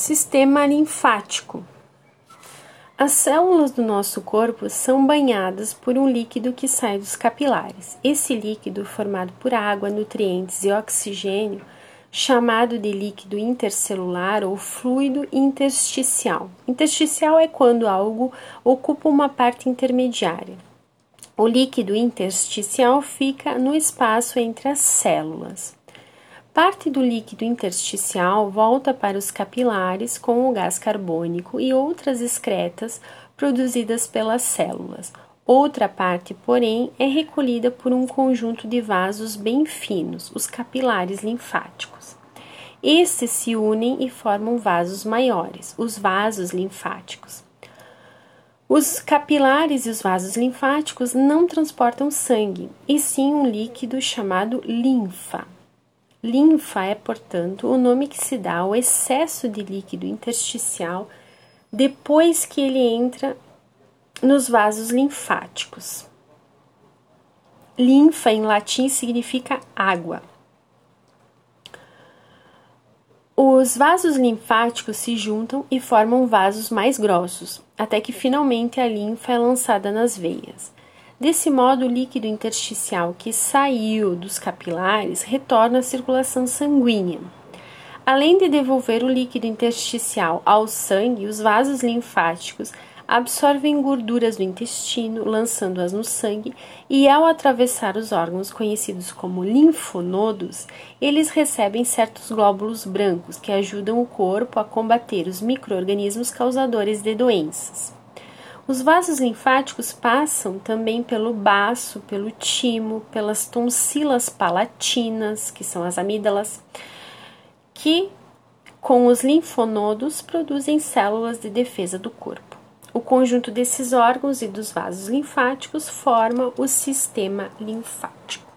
Sistema linfático. As células do nosso corpo são banhadas por um líquido que sai dos capilares. Esse líquido, formado por água, nutrientes e oxigênio, chamado de líquido intercelular ou fluido intersticial. Intersticial é quando algo ocupa uma parte intermediária. O líquido intersticial fica no espaço entre as células. Parte do líquido intersticial volta para os capilares com o gás carbônico e outras excretas produzidas pelas células. Outra parte, porém, é recolhida por um conjunto de vasos bem finos, os capilares linfáticos. Estes se unem e formam vasos maiores, os vasos linfáticos. Os capilares e os vasos linfáticos não transportam sangue, e sim um líquido chamado linfa. Linfa é, portanto, o nome que se dá ao excesso de líquido intersticial depois que ele entra nos vasos linfáticos. Linfa em latim significa água. Os vasos linfáticos se juntam e formam vasos mais grossos, até que finalmente a linfa é lançada nas veias. Desse modo, o líquido intersticial que saiu dos capilares retorna à circulação sanguínea. Além de devolver o líquido intersticial ao sangue, os vasos linfáticos absorvem gorduras do intestino, lançando-as no sangue, e ao atravessar os órgãos conhecidos como linfonodos, eles recebem certos glóbulos brancos que ajudam o corpo a combater os microorganismos causadores de doenças. Os vasos linfáticos passam também pelo baço, pelo timo, pelas tonsilas palatinas, que são as amígdalas, que com os linfonodos produzem células de defesa do corpo. O conjunto desses órgãos e dos vasos linfáticos forma o sistema linfático.